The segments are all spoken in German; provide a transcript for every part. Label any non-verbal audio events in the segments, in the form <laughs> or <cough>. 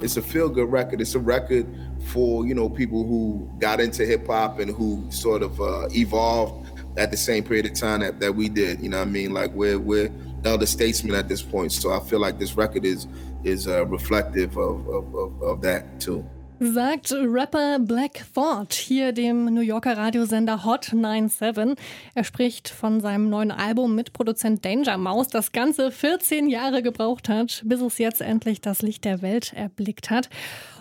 It's a feel good record. It's a record for, you know, people who got into hip hop and who sort of uh, evolved at the same period of time that, that we did. You know what I mean? Like we're, we're elder statesmen at this point. So I feel like this record is, is uh, reflective of, of, of, of that too. Sagt Rapper Black Thought hier dem New Yorker Radiosender Hot 97. Er spricht von seinem neuen Album mit Produzent Danger Mouse, das ganze 14 Jahre gebraucht hat, bis es jetzt endlich das Licht der Welt erblickt hat.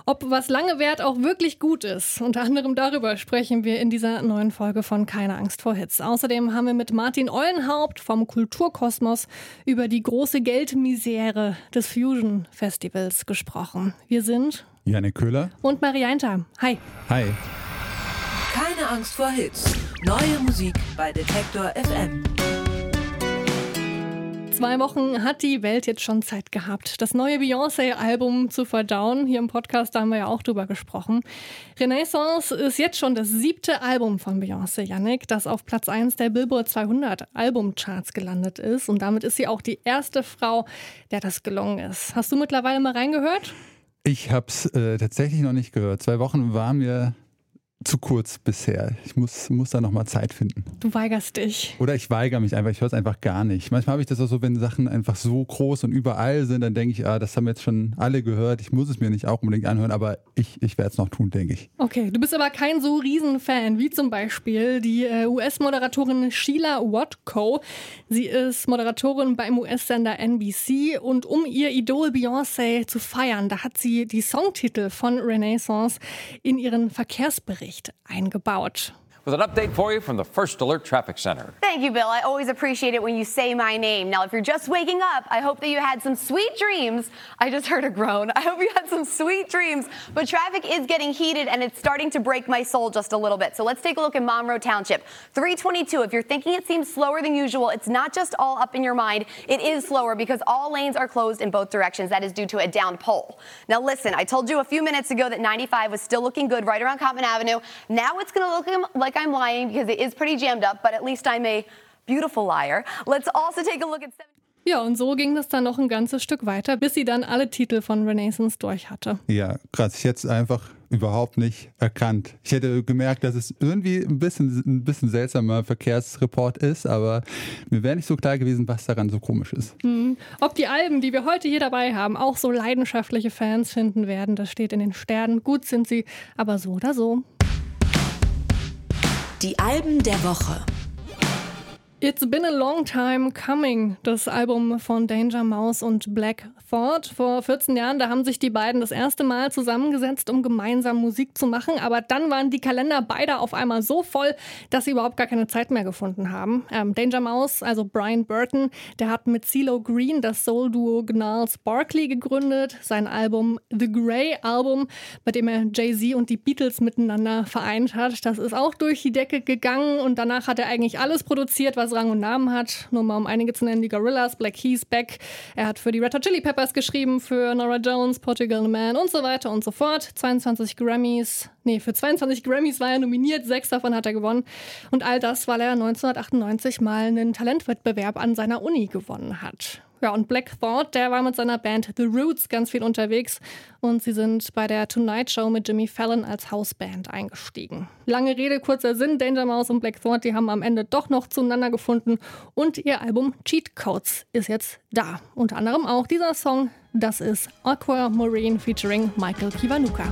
Ob was lange währt auch wirklich gut ist. Unter anderem darüber sprechen wir in dieser neuen Folge von Keine Angst vor Hits. Außerdem haben wir mit Martin Eulenhaupt vom Kulturkosmos über die große Geldmisere des Fusion Festivals gesprochen. Wir sind Janik Köhler und Marianta. Hi. Hi. Keine Angst vor Hits. Neue Musik bei Detektor FM. Zwei Wochen hat die Welt jetzt schon Zeit gehabt, das neue Beyoncé-Album zu verdauen. Hier im Podcast haben wir ja auch drüber gesprochen. Renaissance ist jetzt schon das siebte Album von Beyoncé, Yannick, das auf Platz 1 der Billboard 200 Albumcharts gelandet ist. Und damit ist sie auch die erste Frau, der das gelungen ist. Hast du mittlerweile mal reingehört? Ich habe es äh, tatsächlich noch nicht gehört. Zwei Wochen waren mir zu kurz bisher. Ich muss, muss da nochmal Zeit finden. Du weigerst dich. Oder ich weigere mich einfach, ich höre es einfach gar nicht. Manchmal habe ich das auch so, wenn Sachen einfach so groß und überall sind, dann denke ich, ah, das haben jetzt schon alle gehört, ich muss es mir nicht auch unbedingt anhören, aber ich, ich werde es noch tun, denke ich. Okay, du bist aber kein so Riesenfan wie zum Beispiel die äh, US-Moderatorin Sheila Watko. Sie ist Moderatorin beim US-Sender NBC und um ihr Idol Beyoncé zu feiern, da hat sie die Songtitel von Renaissance in ihren Verkehrsbericht Bericht eingebaut. With an update for you from the First Alert Traffic Center. Thank you, Bill. I always appreciate it when you say my name. Now, if you're just waking up, I hope that you had some sweet dreams. I just heard a groan. I hope you had some sweet dreams. But traffic is getting heated and it's starting to break my soul just a little bit. So let's take a look at Monroe Township. 322. If you're thinking it seems slower than usual, it's not just all up in your mind. It is slower because all lanes are closed in both directions. That is due to a down pole. Now, listen, I told you a few minutes ago that 95 was still looking good right around Common Avenue. Now it's going to look like I'm lying because it is pretty jammed up, but at least I'm a beautiful liar. Let's also take a look at. Ja, und so ging das dann noch ein ganzes Stück weiter, bis sie dann alle Titel von Renaissance durch hatte. Ja, krass. Ich hätte es einfach überhaupt nicht erkannt. Ich hätte gemerkt, dass es irgendwie ein bisschen ein bisschen seltsamer Verkehrsreport ist, aber mir wäre nicht so klar gewesen, was daran so komisch ist. Mhm. Ob die Alben, die wir heute hier dabei haben, auch so leidenschaftliche Fans finden werden, das steht in den Sternen. Gut sind sie, aber so oder so. Die Alben der Woche. It's been a long time coming, das Album von Danger Mouse und Black Thought. Vor 14 Jahren, da haben sich die beiden das erste Mal zusammengesetzt, um gemeinsam Musik zu machen. Aber dann waren die Kalender beider auf einmal so voll, dass sie überhaupt gar keine Zeit mehr gefunden haben. Ähm, Danger Mouse, also Brian Burton, der hat mit CeeLo Green das Soul-Duo Gnarls Barkley gegründet. Sein Album The Grey Album, bei dem er Jay-Z und die Beatles miteinander vereint hat, das ist auch durch die Decke gegangen. Und danach hat er eigentlich alles produziert, was was Rang und Namen hat. Nur mal um einige zu nennen, die Gorillas, Black Keys, Beck. Er hat für die Red Hot Chili Peppers geschrieben, für Nora Jones, Portugal Man und so weiter und so fort. 22 Grammys, nee, für 22 Grammys war er nominiert, sechs davon hat er gewonnen. Und all das, weil er 1998 mal einen Talentwettbewerb an seiner Uni gewonnen hat. Ja, und Black Thought, der war mit seiner Band The Roots ganz viel unterwegs und sie sind bei der Tonight Show mit Jimmy Fallon als Hausband eingestiegen. Lange Rede, kurzer Sinn, Danger Mouse und Black Thought, die haben am Ende doch noch zueinander gefunden und ihr Album Cheat Codes ist jetzt da. Unter anderem auch dieser Song, das ist Aquamarine featuring Michael Kiwanuka.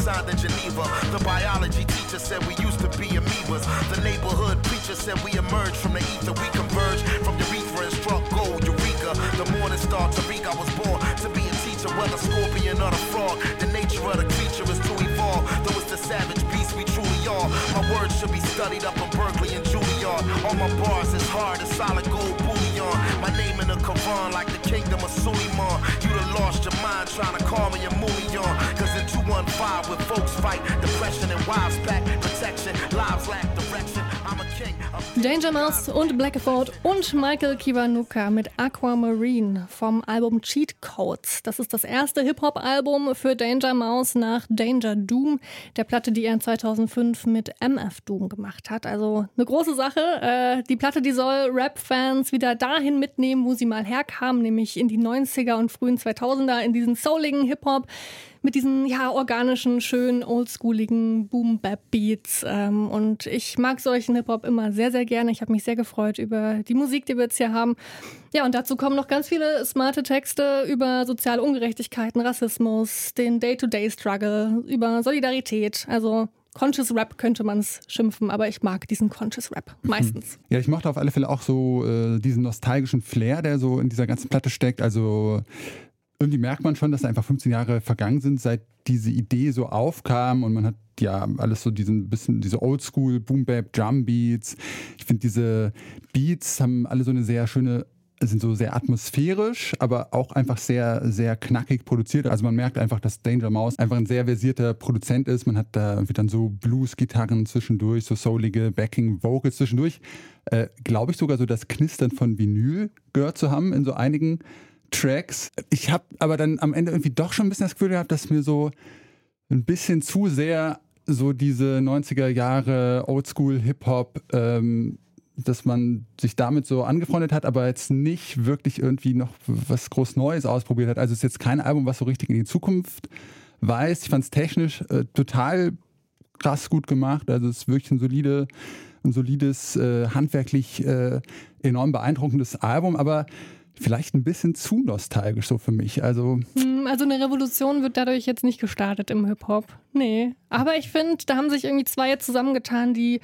Signed in Geneva. The biology teacher said we used to be amoebas. The neighborhood preacher said we emerged from the ether. We converged from urethra and struck gold, Eureka. The morning star, Tariq, I was born to be a teacher, whether scorpion or the frog. The nature of the creature is to evolve. Though it's the savage beast we truly are. My words should be studied up in Berkeley and Juilliard. All my bars is hard as solid gold like the kingdom of Suleiman. You done lost your mind trying to call me a movie on. Cause in 215 with folks fight, depression and wives pack, protection, lives lack direction. I'm a king. Danger Mouse und Blackford und Michael Kiwanuka mit Aquamarine vom Album Cheat Codes. Das ist das erste Hip-Hop-Album für Danger Mouse nach Danger Doom, der Platte, die er 2005 mit MF Doom gemacht hat. Also eine große Sache. Äh, die Platte, die soll Rap-Fans wieder dahin mitnehmen, wo sie mal herkamen, nämlich in die 90er und frühen 2000er, in diesen souligen Hip-Hop mit diesen ja organischen, schönen, oldschooligen Boom-Bap-Beats. Ähm, und ich mag solchen Hip-Hop immer sehr, sehr gerne. Ich habe mich sehr gefreut über die Musik, die wir jetzt hier haben. Ja, und dazu kommen noch ganz viele smarte Texte über soziale Ungerechtigkeiten, Rassismus, den Day-to-Day-Struggle, über Solidarität. Also Conscious Rap könnte man es schimpfen, aber ich mag diesen Conscious Rap meistens. Ja, ich mochte auf alle Fälle auch so äh, diesen nostalgischen Flair, der so in dieser ganzen Platte steckt. Also irgendwie merkt man schon, dass einfach 15 Jahre vergangen sind, seit diese Idee so aufkam und man hat ja alles so diesen bisschen diese Oldschool Boom Bap Drum Beats. Ich finde diese Beats haben alle so eine sehr schöne sind so sehr atmosphärisch, aber auch einfach sehr, sehr knackig produziert. Also man merkt einfach, dass Danger Mouse einfach ein sehr versierter Produzent ist. Man hat da irgendwie dann so Blues-Gitarren zwischendurch, so soulige Backing-Vocals zwischendurch. Äh, Glaube ich sogar so das Knistern von Vinyl gehört zu haben in so einigen Tracks. Ich habe aber dann am Ende irgendwie doch schon ein bisschen das Gefühl gehabt, dass mir so ein bisschen zu sehr so diese 90er Jahre Oldschool Hip-Hop, ähm, dass man sich damit so angefreundet hat, aber jetzt nicht wirklich irgendwie noch was groß Neues ausprobiert hat. Also es ist jetzt kein Album, was so richtig in die Zukunft weist. Ich fand es technisch äh, total krass gut gemacht. Also es ist wirklich ein solide, ein solides, äh, handwerklich äh, enorm beeindruckendes Album, aber vielleicht ein bisschen zu nostalgisch so für mich. Also, hm, also eine Revolution wird dadurch jetzt nicht gestartet im Hip-Hop. Nee. Aber ich finde, da haben sich irgendwie zwei zusammengetan, die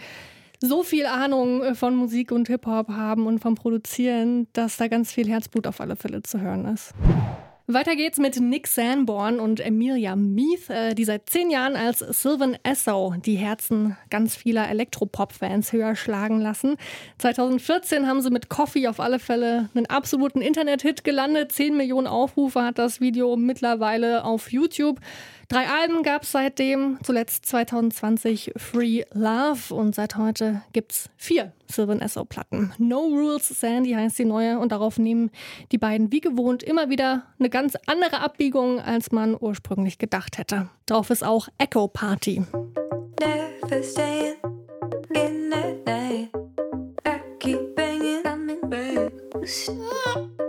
so viel Ahnung äh, von Musik und Hip-Hop haben und vom Produzieren, dass da ganz viel Herzblut auf alle Fälle zu hören ist. Weiter geht's mit Nick Sanborn und Emilia Meath, äh, die seit zehn Jahren als Sylvan Esso die Herzen ganz vieler Elektropop-Fans höher schlagen lassen. 2014 haben sie mit Coffee auf alle Fälle einen absoluten Internet-Hit gelandet. Zehn Millionen Aufrufe hat das Video mittlerweile auf YouTube. Drei Alben gab es seitdem, zuletzt 2020 Free Love und seit heute gibt es vier Sylvan Esso Platten. No Rules Sandy heißt die neue und darauf nehmen die beiden wie gewohnt immer wieder eine ganz andere Abbiegung, als man ursprünglich gedacht hätte. Drauf ist auch Echo Party. Never staying in the night. I keep banging, coming back. Never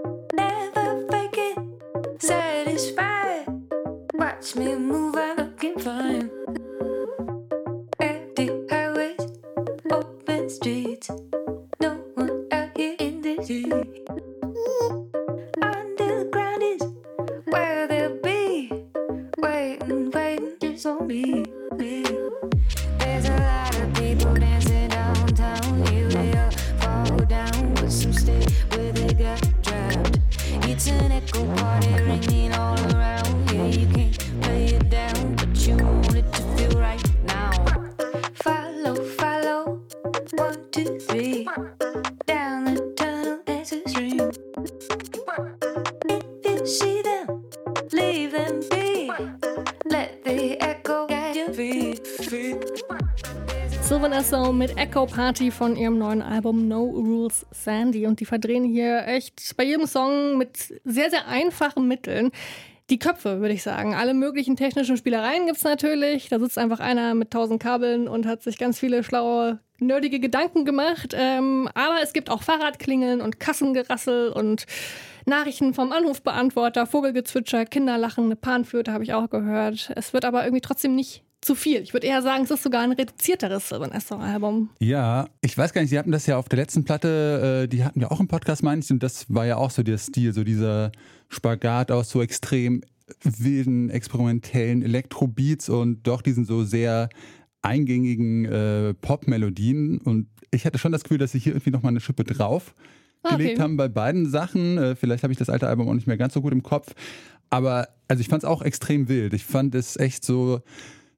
me move, I look fine. Party von ihrem neuen Album No Rules Sandy. Und die verdrehen hier echt bei jedem Song mit sehr, sehr einfachen Mitteln. Die Köpfe, würde ich sagen. Alle möglichen technischen Spielereien gibt es natürlich. Da sitzt einfach einer mit tausend Kabeln und hat sich ganz viele schlaue, nerdige Gedanken gemacht. Ähm, aber es gibt auch Fahrradklingeln und Kassengerassel und Nachrichten vom Anrufbeantworter, Vogelgezwitscher, Kinderlachen, eine Panflöte habe ich auch gehört. Es wird aber irgendwie trotzdem nicht zu viel. Ich würde eher sagen, es ist sogar ein reduzierteres Sylvan Esso-Album. Ja, ich weiß gar nicht, Sie hatten das ja auf der letzten Platte, äh, die hatten wir auch im Podcast, meine ich, und das war ja auch so der Stil, so dieser Spagat aus so extrem wilden, experimentellen Elektrobeats und doch diesen so sehr eingängigen äh, Pop-Melodien. Und ich hatte schon das Gefühl, dass sie hier irgendwie nochmal eine Schippe drauf Ah, okay. gelegt haben bei beiden Sachen. Äh, vielleicht habe ich das alte Album auch nicht mehr ganz so gut im Kopf. Aber also ich fand es auch extrem wild. Ich fand es echt so,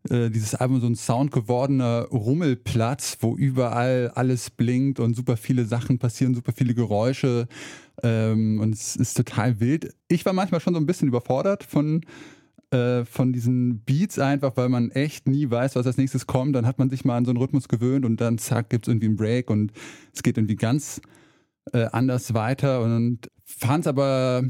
äh, dieses Album so ein Sound gewordener Rummelplatz, wo überall alles blinkt und super viele Sachen passieren, super viele Geräusche. Ähm, und es ist total wild. Ich war manchmal schon so ein bisschen überfordert von äh, von diesen Beats einfach, weil man echt nie weiß, was als nächstes kommt. Dann hat man sich mal an so einen Rhythmus gewöhnt und dann zack, gibt es irgendwie einen Break und es geht irgendwie ganz äh, anders weiter und fand es aber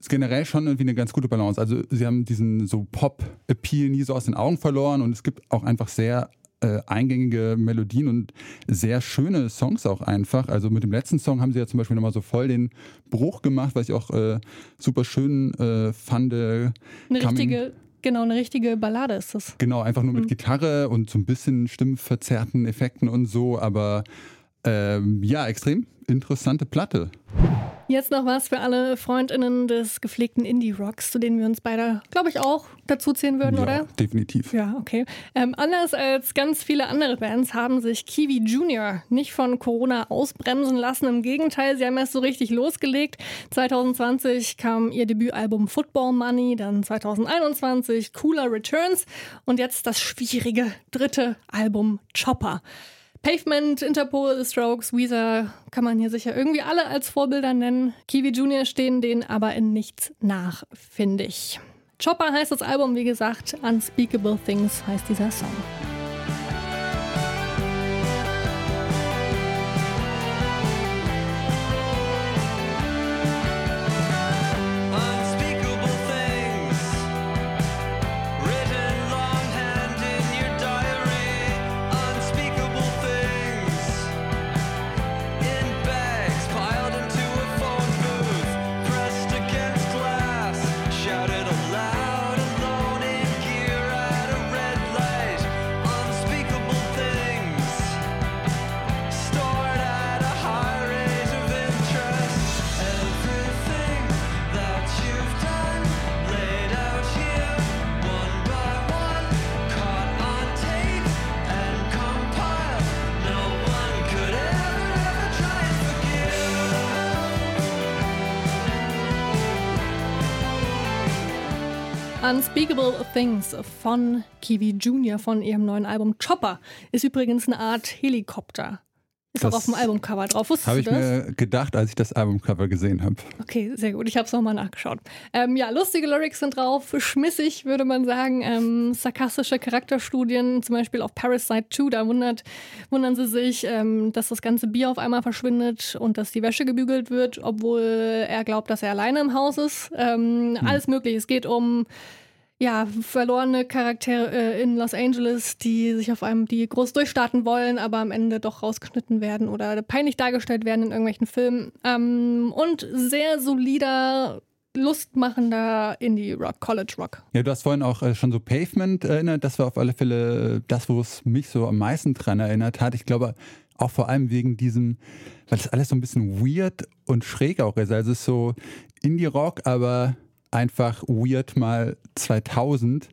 ist generell schon irgendwie eine ganz gute Balance. Also sie haben diesen so Pop-Appeal nie so aus den Augen verloren und es gibt auch einfach sehr äh, eingängige Melodien und sehr schöne Songs auch einfach. Also mit dem letzten Song haben sie ja zum Beispiel nochmal so voll den Bruch gemacht, was ich auch äh, super schön äh, fand. Eine richtige, genau, eine richtige Ballade ist das. Genau, einfach nur mit mhm. Gitarre und so ein bisschen stimmverzerrten Effekten und so, aber ähm, ja, extrem interessante Platte. Jetzt noch was für alle FreundInnen des gepflegten Indie-Rocks, zu denen wir uns beide, glaube ich, auch dazu zählen würden, ja, oder? definitiv. Ja, okay. Ähm, anders als ganz viele andere Bands haben sich Kiwi Junior nicht von Corona ausbremsen lassen. Im Gegenteil, sie haben erst so richtig losgelegt. 2020 kam ihr Debütalbum Football Money, dann 2021 Cooler Returns und jetzt das schwierige dritte Album Chopper. Pavement, Interpol, The Strokes, Weezer kann man hier sicher irgendwie alle als Vorbilder nennen. Kiwi Junior stehen denen aber in nichts nach, finde ich. Chopper heißt das Album, wie gesagt, Unspeakable Things heißt dieser Song. Unspeakable Things von Kiwi Junior von ihrem neuen Album Chopper ist übrigens eine Art Helikopter. Ist das auch auf dem Albumcover drauf. Wusstest Habe ich mir gedacht, als ich das Albumcover gesehen habe. Okay, sehr gut. Ich habe es nochmal nachgeschaut. Ähm, ja, lustige Lyrics sind drauf, schmissig, würde man sagen. Ähm, sarkastische Charakterstudien, zum Beispiel auf Parasite 2, da wundert, wundern sie sich, ähm, dass das ganze Bier auf einmal verschwindet und dass die Wäsche gebügelt wird, obwohl er glaubt, dass er alleine im Haus ist. Ähm, hm. Alles mögliche. Es geht um ja, verlorene Charaktere äh, in Los Angeles, die sich auf einem, die groß durchstarten wollen, aber am Ende doch rausgeschnitten werden oder peinlich dargestellt werden in irgendwelchen Filmen. Ähm, und sehr solider lustmachender Indie-Rock, College-Rock. Ja, du hast vorhin auch äh, schon so Pavement erinnert. Das war auf alle Fälle äh, das, wo es mich so am meisten dran erinnert hat. Ich glaube, auch vor allem wegen diesem, weil das alles so ein bisschen weird und schräg auch ist. Also es ist so Indie-Rock, aber einfach weird mal 2000.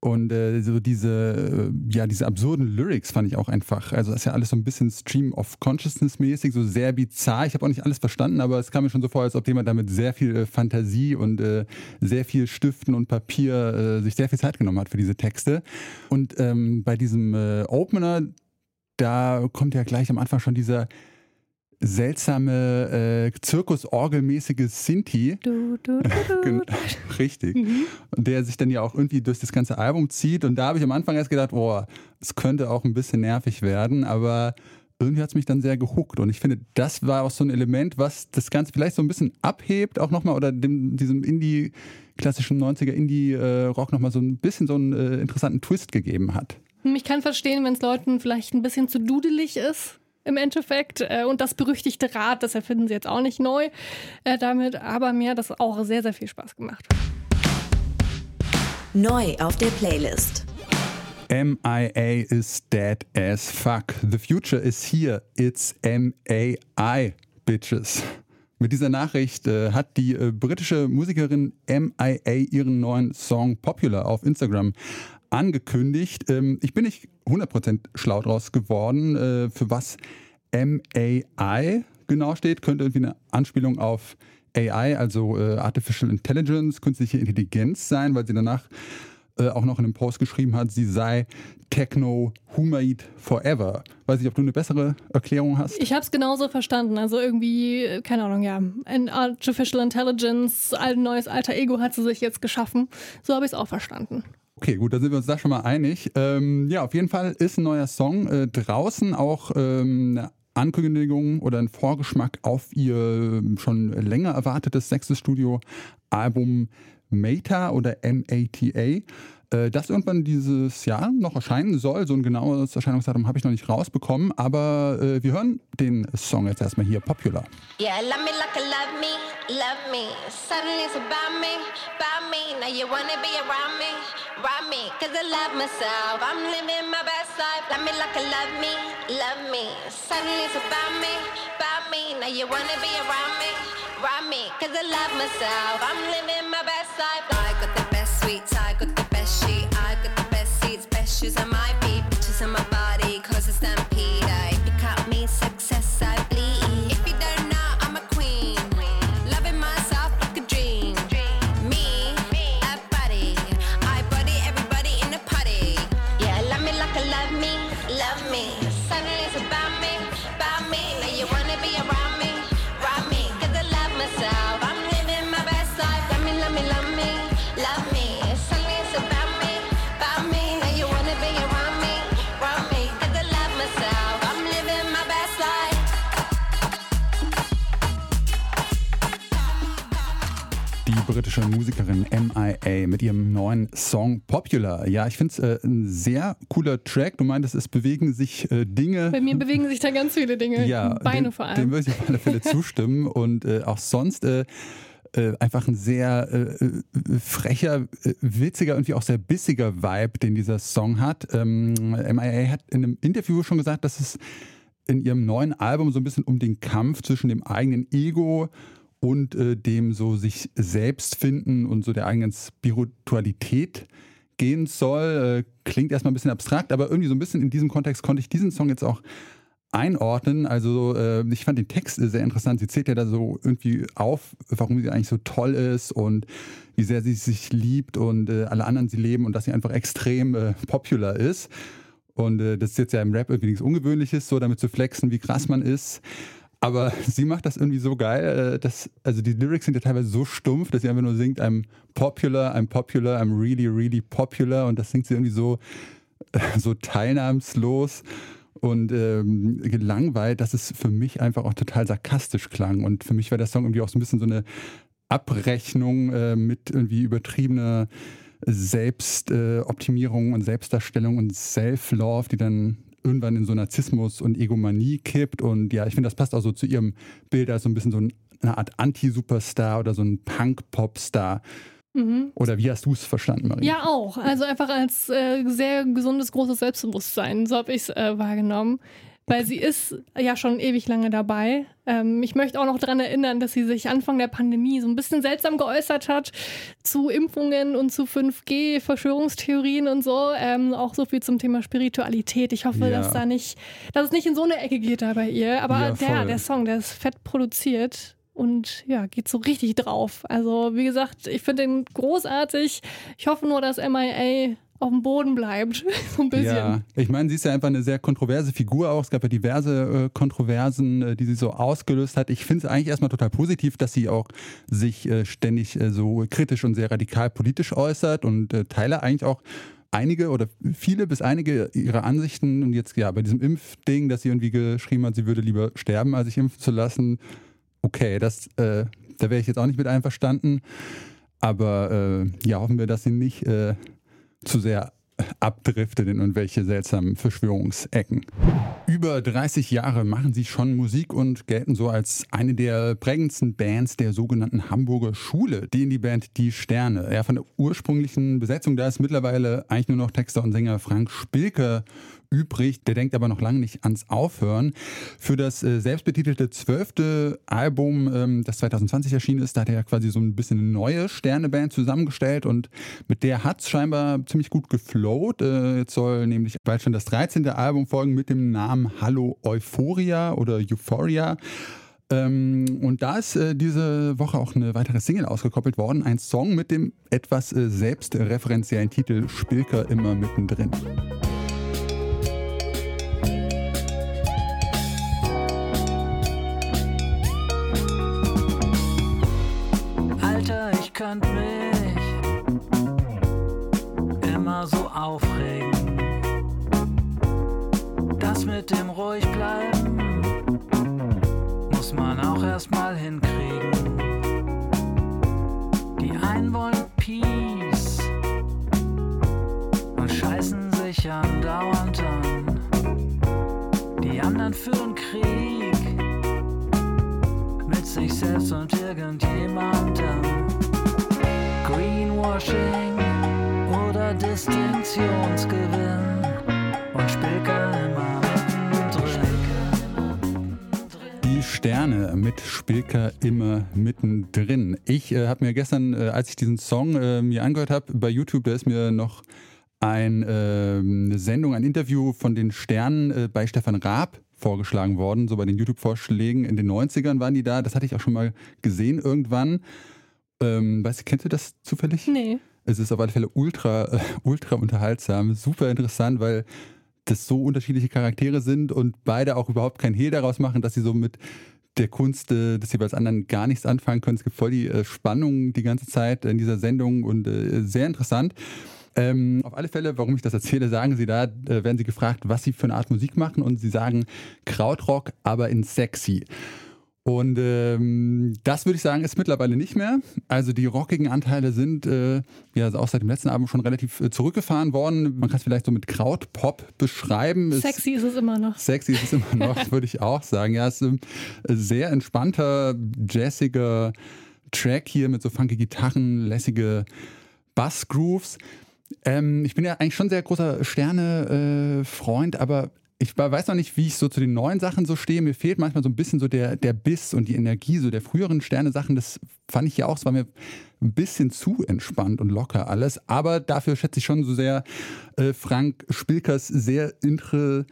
Und äh, so diese, äh, ja, diese absurden Lyrics fand ich auch einfach. Also das ist ja alles so ein bisschen Stream of Consciousness mäßig, so sehr bizarr. Ich habe auch nicht alles verstanden, aber es kam mir schon so vor, als ob jemand damit sehr viel äh, Fantasie und äh, sehr viel Stiften und Papier äh, sich sehr viel Zeit genommen hat für diese Texte. Und ähm, bei diesem äh, Opener, da kommt ja gleich am Anfang schon dieser seltsame äh, Zirkusorgelmäßige Sinti. Du, du, du, <laughs> Richtig. Mhm. Der sich dann ja auch irgendwie durch das ganze Album zieht. Und da habe ich am Anfang erst gedacht, boah, es könnte auch ein bisschen nervig werden, aber irgendwie hat es mich dann sehr gehuckt. Und ich finde, das war auch so ein Element, was das Ganze vielleicht so ein bisschen abhebt, auch nochmal, oder dem, diesem Indie, klassischen 90er Indie-Rock nochmal so ein bisschen so einen äh, interessanten Twist gegeben hat. Ich kann verstehen, wenn es Leuten vielleicht ein bisschen zu dudelig ist im Endeffekt. Äh, und das berüchtigte Rad, das erfinden sie jetzt auch nicht neu äh, damit, aber mir hat das auch sehr, sehr viel Spaß gemacht. Neu auf der Playlist. MIA is dead as fuck. The future is here. It's MAI, bitches. Mit dieser Nachricht äh, hat die äh, britische Musikerin MIA ihren neuen Song Popular auf Instagram angekündigt. Ähm, ich bin nicht 100% schlau draus geworden, äh, für was MAI genau steht. Könnte irgendwie eine Anspielung auf AI, also äh, Artificial Intelligence, künstliche Intelligenz sein, weil sie danach äh, auch noch in einem Post geschrieben hat, sie sei Techno Made Forever. Weiß nicht, ob du eine bessere Erklärung hast? Ich habe es genauso verstanden. Also irgendwie, keine Ahnung, ja, ein Artificial Intelligence, ein neues alter Ego hat sie sich jetzt geschaffen. So habe ich es auch verstanden. Okay, gut, da sind wir uns da schon mal einig. Ähm, ja, auf jeden Fall ist ein neuer Song äh, draußen, auch ähm, eine Ankündigung oder ein Vorgeschmack auf ihr ähm, schon länger erwartetes sechstes Studioalbum Mata oder M-A-T-A. Äh, das irgendwann dieses Jahr noch erscheinen soll. So ein genaues Erscheinungsdatum habe ich noch nicht rausbekommen, aber äh, wir hören den Song jetzt erstmal hier, Popular. Yeah, love me like you love me, love me. Suddenly it's about me, about Now you wanna be around me, around me. Cause I love myself, I'm living my best life. Love me like I love me, love me. Suddenly it's about me, about me. Now you wanna be around me, around me. Cause I love myself, I'm living my best life. I got the best sweets, I got the best sheet, Song Popular. Ja, ich finde es äh, ein sehr cooler Track. Du meintest, es bewegen sich äh, Dinge. Bei mir bewegen sich da ganz viele Dinge. Ja, Beine dem, vor Dem allem. würde ich auf alle Fälle zustimmen. <laughs> Und äh, auch sonst äh, äh, einfach ein sehr äh, äh, frecher, äh, witziger, irgendwie auch sehr bissiger Vibe, den dieser Song hat. Ähm, MIA hat in einem Interview schon gesagt, dass es in ihrem neuen Album so ein bisschen um den Kampf zwischen dem eigenen Ego und äh, dem so sich selbst finden und so der eigenen Spiritualität gehen soll. Äh, klingt erstmal ein bisschen abstrakt, aber irgendwie so ein bisschen in diesem Kontext konnte ich diesen Song jetzt auch einordnen. Also äh, ich fand den Text sehr interessant. Sie zählt ja da so irgendwie auf, warum sie eigentlich so toll ist und wie sehr sie sich liebt und äh, alle anderen sie leben und dass sie einfach extrem äh, popular ist. Und äh, das ist jetzt ja im Rap irgendwie nichts Ungewöhnliches, so damit zu flexen, wie krass man ist. Aber <laughs> sie macht das irgendwie so geil, äh, dass, also die Lyrics sind ja teilweise so stumpf, dass sie einfach nur singt, I'm popular, I'm popular, I'm really, really popular. Und das singt sie irgendwie so, <laughs> so teilnahmslos und ähm, gelangweilt, dass es für mich einfach auch total sarkastisch klang. Und für mich war der Song irgendwie auch so ein bisschen so eine Abrechnung äh, mit irgendwie übertriebener Selbstoptimierung äh, und Selbstdarstellung und Self-Love, die dann irgendwann in so Narzissmus und Egomanie kippt. Und ja, ich finde, das passt auch so zu ihrem Bild als so ein bisschen so eine Art Anti-Superstar oder so ein Punk-Pop-Star. Oder wie hast du es verstanden, Marie? Ja, auch. Also einfach als äh, sehr gesundes, großes Selbstbewusstsein. So habe ich es äh, wahrgenommen. Weil sie ist ja schon ewig lange dabei. Ähm, ich möchte auch noch daran erinnern, dass sie sich Anfang der Pandemie so ein bisschen seltsam geäußert hat zu Impfungen und zu 5G, Verschwörungstheorien und so. Ähm, auch so viel zum Thema Spiritualität. Ich hoffe, Ja. dass da nicht, dass es nicht in so eine Ecke geht da bei ihr. Aber Ja, der, der Song, der ist fett produziert. Und ja, geht so richtig drauf. Also, wie gesagt, ich finde den großartig. Ich hoffe nur, dass MIA auf dem Boden bleibt. <laughs> so ein bisschen. Ja, ich meine, sie ist ja einfach eine sehr kontroverse Figur auch. Es gab ja diverse äh, Kontroversen, äh, die sie so ausgelöst hat. Ich finde es eigentlich erstmal total positiv, dass sie auch sich äh, ständig äh, so kritisch und sehr radikal politisch äußert und äh, teile eigentlich auch einige oder viele bis einige ihrer Ansichten. Und jetzt ja, bei diesem Impfding, dass sie irgendwie geschrieben hat, sie würde lieber sterben, als sich impfen zu lassen. Okay, das, äh, da wäre ich jetzt auch nicht mit einverstanden. Aber ja, hoffen wir, dass sie nicht zu sehr abdriftet in irgendwelche seltsamen Verschwörungsecken. Über 30 Jahre machen sie schon Musik und gelten so als eine der prägendsten Bands der sogenannten Hamburger Schule. Die in die Band Die Sterne. Ja, von der ursprünglichen Besetzung, da ist mittlerweile eigentlich nur noch Texter und Sänger Frank Spilke übrig. Der denkt aber noch lange nicht ans Aufhören. Für das äh, selbstbetitelte zwölfte Album, ähm, das 2020 erschienen ist, da hat er ja quasi so ein bisschen eine neue Sterneband zusammengestellt und mit der hat es scheinbar ziemlich gut geflowt. Äh, jetzt soll nämlich bald schon das 13. Album folgen mit dem Namen Hallo Euphoria oder Euphoria. Ähm, und da ist äh, diese Woche auch eine weitere Single ausgekoppelt worden. Ein Song mit dem etwas äh, selbstreferenziellen Titel Spilker immer mittendrin. Könnte mich immer so aufregen. Das mit dem ruhig bleiben muss man auch erstmal hinkriegen. Die einen wollen Peace und scheißen sich andauernd an. Die anderen führen Krieg mit sich selbst und irgendjemandem. Greenwashing oder Distinktionsgewinn und Spilker immer mittendrin. Die Sterne mit Spilker immer mittendrin. Ich äh, habe mir gestern, äh, als ich diesen Song äh, mir angehört habe, bei YouTube, da ist mir noch ein, äh, eine Sendung, ein Interview von den Sternen äh, bei Stefan Raab vorgeschlagen worden, so bei den YouTube-Vorschlägen. In den 90ern waren die da. Das hatte ich auch schon mal gesehen irgendwann. Ähm, weißt du, kennst du das zufällig? Nee. Es ist auf alle Fälle ultra, äh, <laughs> ultra unterhaltsam, super interessant, weil das so unterschiedliche Charaktere sind und beide auch überhaupt kein Hehl daraus machen, dass sie so mit der Kunst äh, des jeweils anderen gar nichts anfangen können. Es gibt voll die äh, Spannung die ganze Zeit in dieser Sendung und äh, sehr interessant. Ähm, auf alle Fälle, warum ich das erzähle, sagen sie da, äh, werden sie gefragt, was sie für eine Art Musik machen und sie sagen Krautrock, aber in sexy. Und ähm, das würde ich sagen, ist mittlerweile nicht mehr. Also die rockigen Anteile sind äh, ja also auch seit dem letzten Album schon relativ äh, zurückgefahren worden. Man kann es vielleicht so mit Krautpop beschreiben. Es- Sexy ist es immer noch. Sexy ist es immer noch, <laughs> würde ich auch sagen. Ja, es ist ein sehr entspannter, jazziger Track hier mit so funky Gitarren, lässige Bassgrooves. Ähm, ich bin ja eigentlich schon sehr großer Sterne-Freund, aber ich weiß noch nicht, wie ich so zu den neuen Sachen so stehe. Mir fehlt manchmal so ein bisschen so der, der Biss und die Energie so der früheren Sterne-Sachen. Das fand ich ja auch, es war mir ein bisschen zu entspannt und locker alles. Aber dafür schätze ich schon so sehr äh, Frank Spilkers sehr interessanten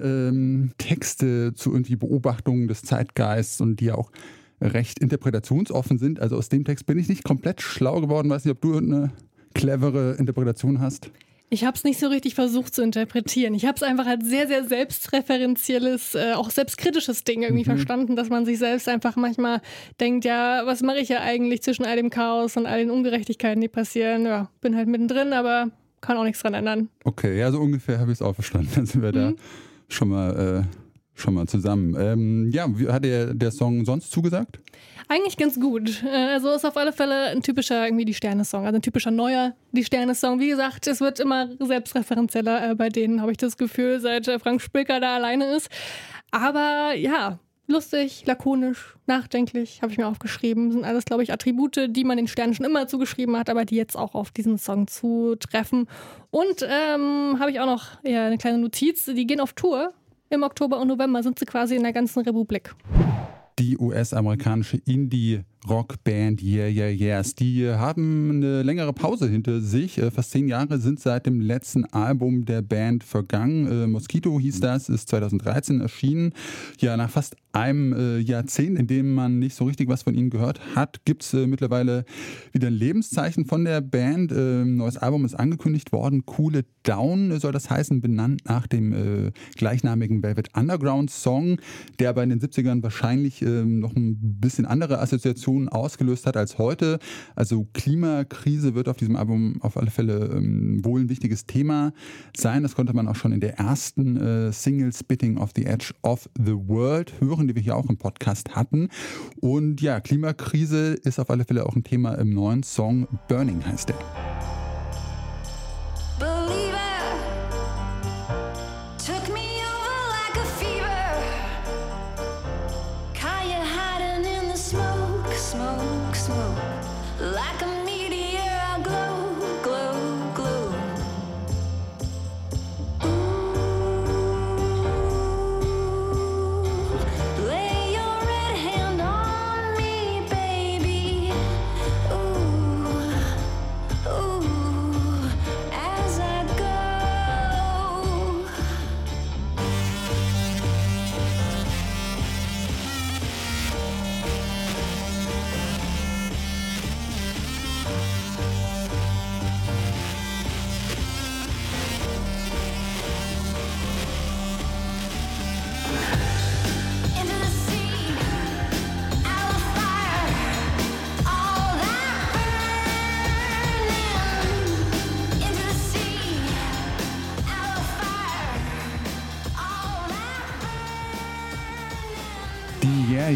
ähm, Texte zu irgendwie Beobachtungen des Zeitgeists und die ja auch recht interpretationsoffen sind. Also aus dem Text bin ich nicht komplett schlau geworden. Weiß nicht, ob du eine clevere Interpretation hast. Ich habe es nicht so richtig versucht zu interpretieren. Ich habe es einfach als sehr, sehr selbstreferenzielles, äh, auch selbstkritisches Ding irgendwie Mhm. verstanden, dass man sich selbst einfach manchmal denkt, ja, was mache ich ja eigentlich zwischen all dem Chaos und all den Ungerechtigkeiten, die passieren? Ja, bin halt mittendrin, aber kann auch nichts dran ändern. Okay, ja, so ungefähr habe ich es auch verstanden. <laughs> Dann sind wir da schon mal, äh, schon mal zusammen. Ähm, ja, hat dir der Song sonst zugesagt? Eigentlich ganz gut. Äh, Also ist auf alle Fälle ein typischer irgendwie die Sterne-Song, also ein typischer neuer die Sterne-Song. Wie gesagt, es wird immer selbstreferenzieller äh, bei denen, habe ich das Gefühl, seit äh, Frank Spilker da alleine ist. Aber ja, lustig, lakonisch, nachdenklich, habe ich mir aufgeschrieben. Sind alles, glaube ich, Attribute, die man den Sternen schon immer zugeschrieben hat, aber die jetzt auch auf diesen Song zutreffen. Und ähm, habe ich auch noch ja, eine kleine Notiz. Die gehen auf Tour. Im Oktober und November sind sie quasi in der ganzen Republik. Die US-amerikanische Indie-Rock-Band Yeah Yeah Yeahs, die äh, haben eine längere Pause hinter sich. Äh, Fast zehn Jahre sind seit dem letzten Album der Band vergangen. Äh, Mosquito hieß das, ist 2013 erschienen. Ja, nach fast einem äh, Jahrzehnt, in dem man nicht so richtig was von ihnen gehört hat, gibt es äh, mittlerweile wieder ein Lebenszeichen von der Band. Ein neues Album ist angekündigt worden. Coole Down soll das heißen, benannt nach dem gleichnamigen Velvet Underground Song, der aber in den 70ern wahrscheinlich ähm, noch ein bisschen andere Assoziationen ausgelöst hat als heute. Also Klimakrise wird auf diesem Album auf alle Fälle ähm, wohl ein wichtiges Thema sein. Das konnte man auch schon in der ersten äh, Single Spitting off the Edge of the World hören, die wir hier auch im Podcast hatten. Und ja, Klimakrise ist auf alle Fälle auch ein Thema im neuen Song Burning heißt der.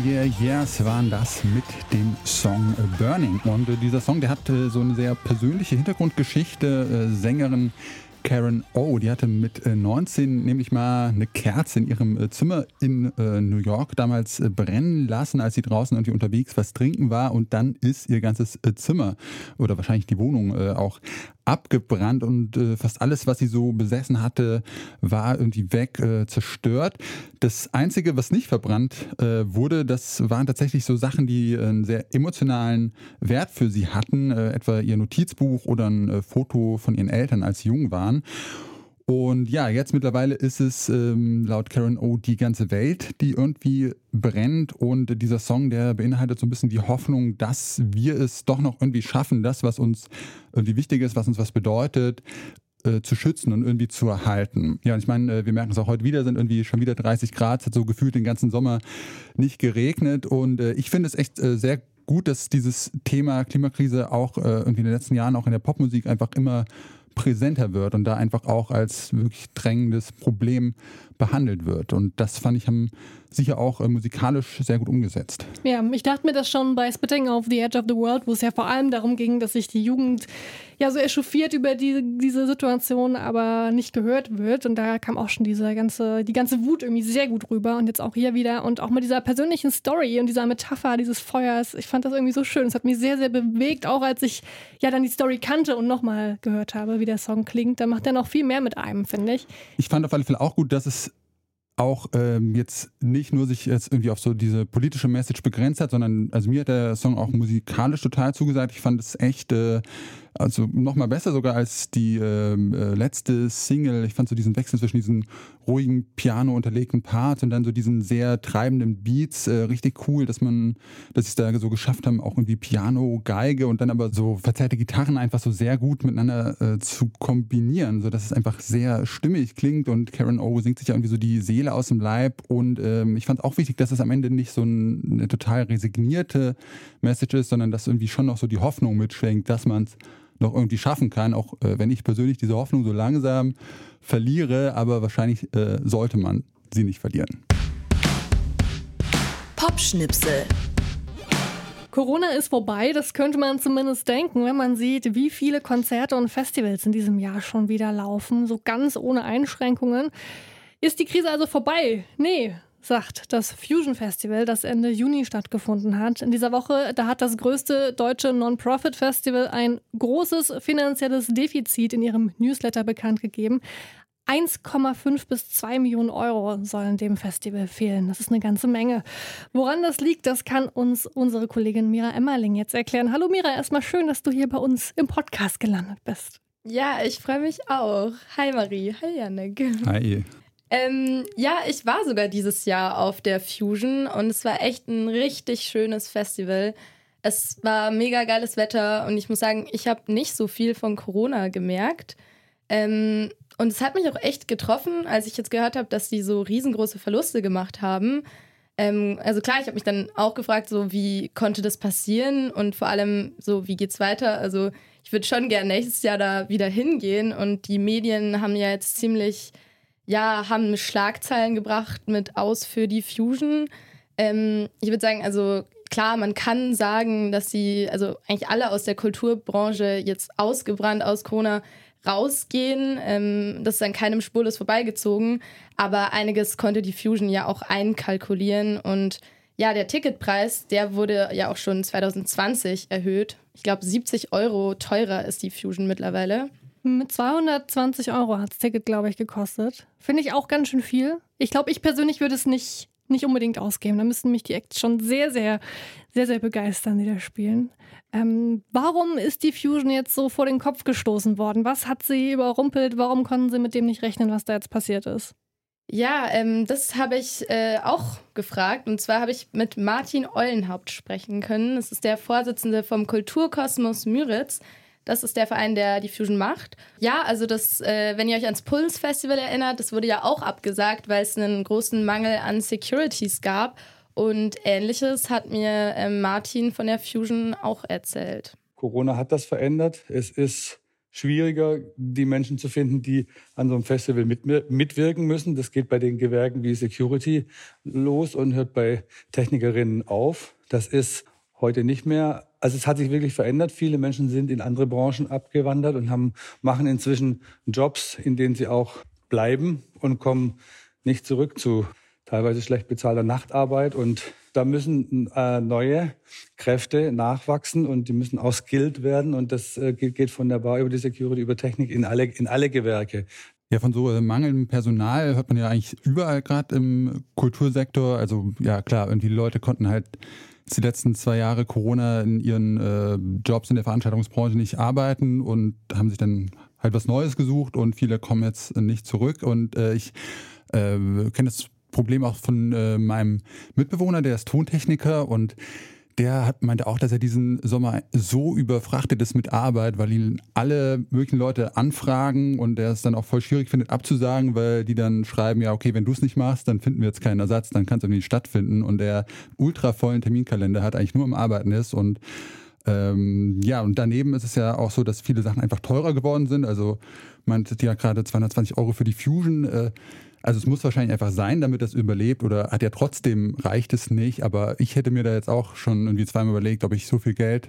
Yeah, yes waren das mit dem Song Burning. Und äh, dieser Song, der hat äh, so eine sehr persönliche Hintergrundgeschichte. Äh, Sängerin Karen O, die hatte mit 19 äh, nämlich mal eine Kerze in ihrem Zimmer in New York damals brennen lassen, als sie draußen irgendwie unterwegs was trinken war und dann ist ihr ganzes Zimmer oder wahrscheinlich die Wohnung auch abgebrannt und äh, fast alles, was sie so besessen hatte, war irgendwie weg, äh, zerstört. Das Einzige, was nicht verbrannt äh, wurde, das waren tatsächlich so Sachen, die einen sehr emotionalen Wert für sie hatten, etwa ihr Notizbuch oder ein Foto von ihren Eltern, als sie jung waren. Und ja, jetzt mittlerweile ist es ähm, laut Karen O die ganze Welt, die irgendwie brennt. Und dieser Song, der beinhaltet so ein bisschen die Hoffnung, dass wir es doch noch irgendwie schaffen, das, was uns irgendwie wichtig ist, was uns was bedeutet, äh, zu schützen und irgendwie zu erhalten. Ja, und ich meine, äh, wir merken es auch heute wieder, sind irgendwie schon wieder 30 Grad, es hat so gefühlt den ganzen Sommer nicht geregnet. Und äh, ich finde es echt äh, sehr gut, dass dieses Thema Klimakrise auch äh, irgendwie in den letzten Jahren auch in der Popmusik einfach immer präsenter wird und da einfach auch als wirklich drängendes Problem behandelt wird. Und das fand ich haben sicher auch äh, musikalisch sehr gut umgesetzt. Ja, ich dachte mir das schon bei Spitting of the Edge of the World, wo es ja vor allem darum ging, dass sich die Jugend ja so echauffiert über die, diese Situation, aber nicht gehört wird. Und da kam auch schon diese ganze, die ganze Wut irgendwie sehr gut rüber. Und jetzt auch hier wieder. Und auch mit dieser persönlichen Story und dieser Metapher dieses Feuers. Ich fand das irgendwie so schön. Es hat mich sehr, sehr bewegt, auch als ich ja dann die Story kannte und nochmal gehört habe, wie der Song klingt. Da macht er noch viel mehr mit einem, finde ich. Ich fand auf alle Fälle auch gut, dass es auch ähm, jetzt nicht nur sich jetzt irgendwie auf so diese politische Message begrenzt hat, sondern also mir hat der Song auch musikalisch total zugesagt. Ich fand es echt äh, also nochmal besser sogar als die ähm, äh, letzte Single. Ich fand so diesen Wechsel zwischen diesen ruhigen Piano unterlegten Parts und dann so diesen sehr treibenden Beats äh, richtig cool, dass man, dass sie es da so geschafft haben, auch irgendwie Piano, Geige und dann aber so verzerrte Gitarren einfach so sehr gut miteinander äh, zu kombinieren, so dass es einfach sehr stimmig klingt und Karen O singt sich ja irgendwie so die Seele aus dem Leib und ähm, ich fand es auch wichtig, dass es am Ende nicht so ein, eine total resignierte Message ist, sondern dass irgendwie schon noch so die Hoffnung mitschwingt, dass man es noch irgendwie schaffen kann, auch äh, wenn ich persönlich diese Hoffnung so langsam verliere, aber wahrscheinlich äh, sollte man sie nicht verlieren. Popschnipsel. Corona ist vorbei, das könnte man zumindest denken, wenn man sieht, wie viele Konzerte und Festivals in diesem Jahr schon wieder laufen, so ganz ohne Einschränkungen. Ist die Krise also vorbei? Nee, sagt das Fusion Festival, das Ende Juni stattgefunden hat. In dieser Woche, da hat das größte deutsche Non-Profit-Festival ein großes finanzielles Defizit in ihrem Newsletter bekannt gegeben. 1,5 bis 2 Millionen Euro sollen dem Festival fehlen. Das ist eine ganze Menge. Woran das liegt, das kann uns unsere Kollegin Mira Emmerling jetzt erklären. Hallo Mira, erstmal schön, dass du hier bei uns im Podcast gelandet bist. Ja, ich freue mich auch. Hi Marie, hi Janik. Hi. Ähm, ja, ich war sogar dieses Jahr auf der Fusion und es war echt ein richtig schönes Festival. Es war mega geiles Wetter und ich muss sagen, ich habe nicht so viel von Corona gemerkt. Ähm, und es hat mich auch echt getroffen, als ich jetzt gehört habe, dass die so riesengroße Verluste gemacht haben. Ähm, also klar, ich habe mich dann auch gefragt, so wie konnte das passieren und vor allem so, wie geht's weiter? Also ich würde schon gerne nächstes Jahr da wieder hingehen und die Medien haben ja jetzt ziemlich ja, haben Schlagzeilen gebracht mit aus für die Fusion. Ähm, ich würde sagen, also klar, man kann sagen, dass sie, also eigentlich alle aus der Kulturbranche jetzt ausgebrannt aus Corona rausgehen. Ähm, das ist an keinem spurlos vorbeigezogen. Aber einiges konnte die Fusion ja auch einkalkulieren. Und ja, der Ticketpreis, der wurde ja auch schon 2020 erhöht. Ich glaube, 70 Euro teurer ist die Fusion mittlerweile. Mit 220 Euro hat das Ticket, glaube ich, gekostet. Finde ich auch ganz schön viel. Ich glaube, ich persönlich würde es nicht, nicht unbedingt ausgeben. Da müssten mich die Acts schon sehr, sehr, sehr, sehr begeistern, die da spielen. Ähm, warum ist die Fusion jetzt so vor den Kopf gestoßen worden? Was hat sie überrumpelt? Warum konnten sie mit dem nicht rechnen, was da jetzt passiert ist? Ja, ähm, das habe ich äh, auch gefragt. Und zwar habe ich mit Martin Eulenhaupt sprechen können. Das ist der Vorsitzende vom Kulturkosmos Müritz. Das ist der Verein, der die Fusion macht. Ja, also das, äh, wenn ihr euch ans Puls Festival erinnert, das wurde ja auch abgesagt, weil es einen großen Mangel an Securities gab. Und ähnliches hat mir äh, Martin von der Fusion auch erzählt. Corona hat das verändert. Es ist schwieriger, die Menschen zu finden, die an so einem Festival mit, mitwirken müssen. Das geht bei den Gewerken wie Security los und hört bei Technikerinnen auf. Das ist heute nicht mehr. Also es hat sich wirklich verändert. Viele Menschen sind in andere Branchen abgewandert und haben, machen inzwischen Jobs, in denen sie auch bleiben und kommen nicht zurück zu teilweise schlecht bezahlter Nachtarbeit und da müssen äh, neue Kräfte nachwachsen und die müssen auch skilled werden. Und das äh, geht, geht von der Bar über die Security, über Technik in alle, in alle Gewerke. Ja, von so äh, mangelndem Personal hört man ja eigentlich überall gerade im Kultursektor. Also ja, klar, irgendwie Leute konnten halt die letzten zwei Jahre Corona in ihren äh, Jobs in der Veranstaltungsbranche nicht arbeiten und haben sich dann halt was Neues gesucht und viele kommen jetzt nicht zurück. Und äh, ich äh, kenne das Problem auch von äh, meinem Mitbewohner, der ist Tontechniker und der hat, meinte auch, dass er diesen Sommer so überfrachtet ist mit Arbeit, weil ihn alle möglichen Leute anfragen und er es dann auch voll schwierig findet abzusagen, weil die dann schreiben, ja, okay, wenn du es nicht machst, dann finden wir jetzt keinen Ersatz, dann kann es nicht stattfinden und der ultra vollen Terminkalender hat, eigentlich nur am Arbeiten ist und ähm, ja, und daneben ist es ja auch so, dass viele Sachen einfach teurer geworden sind. Also man hat ja gerade 220 Euro für die Fusion. Äh, also es muss wahrscheinlich einfach sein, damit das überlebt oder hat ja trotzdem reicht es nicht. Aber ich hätte mir da jetzt auch schon irgendwie zweimal überlegt, ob ich so viel Geld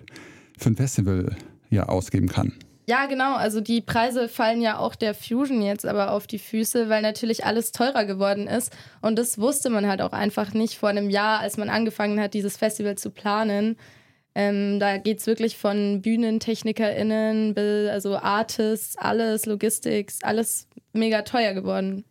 für ein Festival ja ausgeben kann. Ja, genau. Also die Preise fallen ja auch der Fusion jetzt aber auf die Füße, weil natürlich alles teurer geworden ist. Und das wusste man halt auch einfach nicht vor einem Jahr, als man angefangen hat, dieses Festival zu planen. Ähm, da geht es wirklich von BühnentechnikerInnen also Artists, alles, Logistics, alles mega teuer geworden.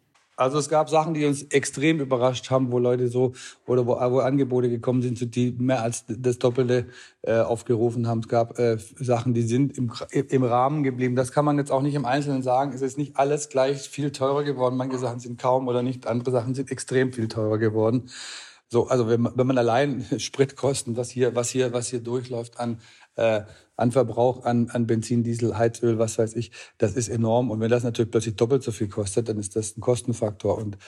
Also es gab Sachen, die uns extrem überrascht haben, wo Leute so oder wo, wo Angebote gekommen sind, die mehr als das Doppelte äh, aufgerufen haben. Es gab äh, Sachen, die sind im, im Rahmen geblieben. Das kann man jetzt auch nicht im Einzelnen sagen. Es ist nicht alles gleich viel teurer geworden. Manche Sachen sind kaum oder nicht. Andere Sachen sind extrem viel teurer geworden. So, also wenn man, wenn man allein <laughs> Spritkosten, was hier, was hier, was hier durchläuft an äh, an Verbrauch an, an Benzin, Diesel, Heizöl, was weiß ich, das ist enorm. Und wenn das natürlich plötzlich doppelt so viel kostet, dann ist das ein Kostenfaktor. Und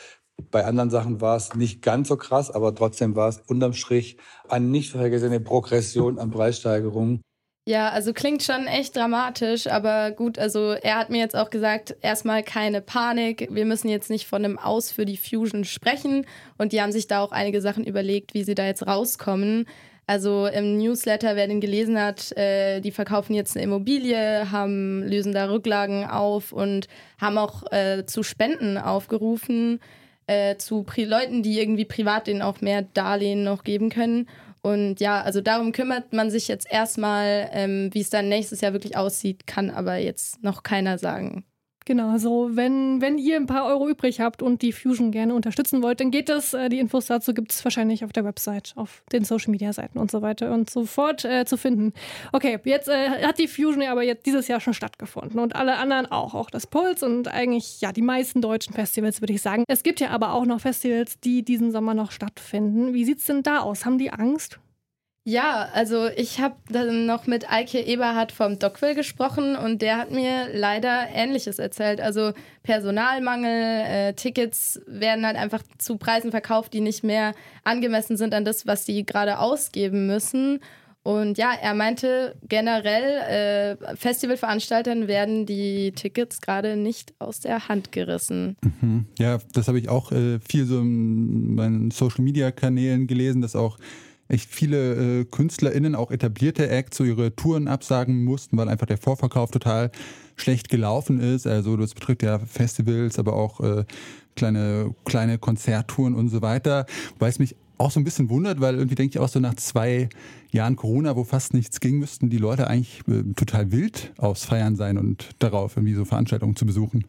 bei anderen Sachen war es nicht ganz so krass, aber trotzdem war es unterm Strich eine nicht vorhergesehene Progression an Preissteigerungen. Ja, also klingt schon echt dramatisch, aber gut, also er hat mir jetzt auch gesagt, erstmal keine Panik, wir müssen jetzt nicht von einem Aus für die Fusion sprechen und die haben sich da auch einige Sachen überlegt, wie sie da jetzt rauskommen. Also im Newsletter, wer den gelesen hat, äh, die verkaufen jetzt eine Immobilie, haben, lösen da Rücklagen auf und haben auch äh, zu Spenden aufgerufen, äh, zu Pri Leuten, die irgendwie privat denen auch mehr Darlehen noch geben können. Und ja, also darum kümmert man sich jetzt erstmal, ähm, wie es dann nächstes Jahr wirklich aussieht, kann aber jetzt noch keiner sagen. Genau, also wenn, wenn ihr ein paar Euro übrig habt und die Fusion gerne unterstützen wollt, dann geht das. Äh, die Infos dazu gibt es wahrscheinlich auf der Website, auf den Social Media Seiten und so weiter und so fort äh, zu finden. Okay, jetzt äh, hat die Fusion ja aber jetzt dieses Jahr schon stattgefunden und alle anderen auch, auch das Puls und eigentlich ja die meisten deutschen Festivals, würde ich sagen. Es gibt ja aber auch noch Festivals, die diesen Sommer noch stattfinden. Wie sieht es denn da aus? Haben die Angst? Ja, also ich habe dann noch mit Eike Eberhardt vom Dockville gesprochen und der hat mir leider Ähnliches erzählt. Also Personalmangel, äh, Tickets werden halt einfach zu Preisen verkauft, die nicht mehr angemessen sind an das, was die gerade ausgeben müssen. Und ja, er meinte generell, äh, Festivalveranstaltern werden die Tickets gerade nicht aus der Hand gerissen. Mhm. Ja, das habe ich auch äh, viel so in meinen Social-Media-Kanälen gelesen, dass auch echt viele äh, KünstlerInnen, auch etablierte Acts, so ihre Touren absagen mussten, weil einfach der Vorverkauf total schlecht gelaufen ist. Also das betrifft ja Festivals, aber auch äh, kleine, kleine Konzerttouren und so weiter. Weil es mich auch so ein bisschen wundert, weil irgendwie denke ich auch so nach zwei Jahren Corona, wo fast nichts ging, müssten die Leute eigentlich äh, total wild aufs Feiern sein und darauf irgendwie so Veranstaltungen zu besuchen.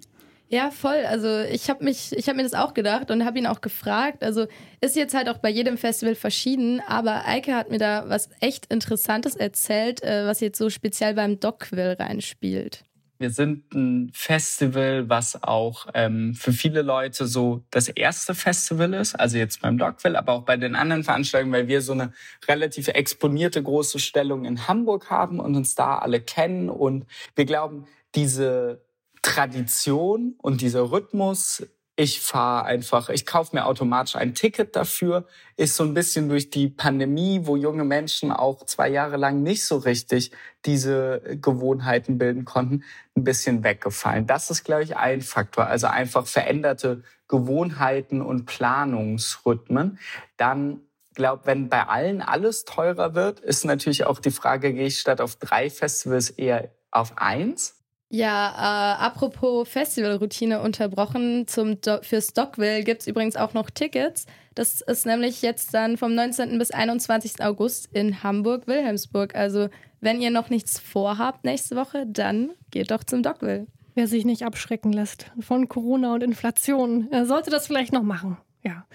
Ja, voll. Also ich habe mich, ich habe mir das auch gedacht und habe ihn auch gefragt. Also ist jetzt halt auch bei jedem Festival verschieden, aber Eike hat mir da was echt Interessantes erzählt, äh, was jetzt so speziell beim Dockville reinspielt. Wir sind ein Festival, was auch ähm, für viele Leute so das erste Festival ist, also jetzt beim Dockville, aber auch bei den anderen Veranstaltungen, weil wir so eine relativ exponierte große Stellung in Hamburg haben und uns da alle kennen. Und wir glauben, diese Tradition und dieser Rhythmus ich fahre einfach, ich kaufe mir automatisch ein Ticket dafür, ist so ein bisschen durch die Pandemie, wo junge Menschen auch zwei Jahre lang nicht so richtig diese Gewohnheiten bilden konnten, ein bisschen weggefallen. Das ist, glaube ich, ein Faktor. Also einfach veränderte Gewohnheiten und Planungsrhythmen. Dann glaube, wenn bei allen alles teurer wird, ist natürlich auch die Frage, gehe ich statt auf drei Festivals eher auf eins? Ja, äh, apropos Festivalroutine unterbrochen, zum Do für Stockville gibt es übrigens auch noch Tickets. Das ist nämlich jetzt dann vom 19. bis 21. August in Hamburg-Wilhelmsburg. Also wenn ihr noch nichts vorhabt nächste Woche, dann geht doch zum Dockville. Wer sich nicht abschrecken lässt von Corona und Inflation, sollte das vielleicht noch machen. Ja.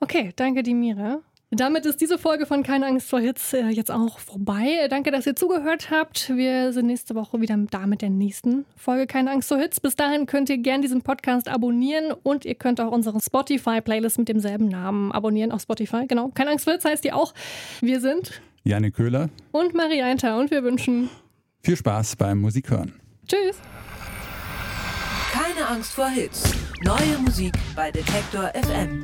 Okay, danke, Dimira. Damit ist diese Folge von Keine Angst vor Hits äh, jetzt auch vorbei. Danke, dass ihr zugehört habt. Wir sind nächste Woche wieder da mit der nächsten Folge Keine Angst vor Hits. Bis dahin könnt ihr gerne diesen Podcast abonnieren und ihr könnt auch unsere Spotify-Playlist mit demselben Namen abonnieren auf Spotify. Genau, Keine Angst vor Hits heißt die auch. Wir sind Janne Köhler und Marie Einter und wir wünschen viel Spaß beim Musikhören. Tschüss. Keine Angst vor Hits. Neue Musik bei Detektor FM.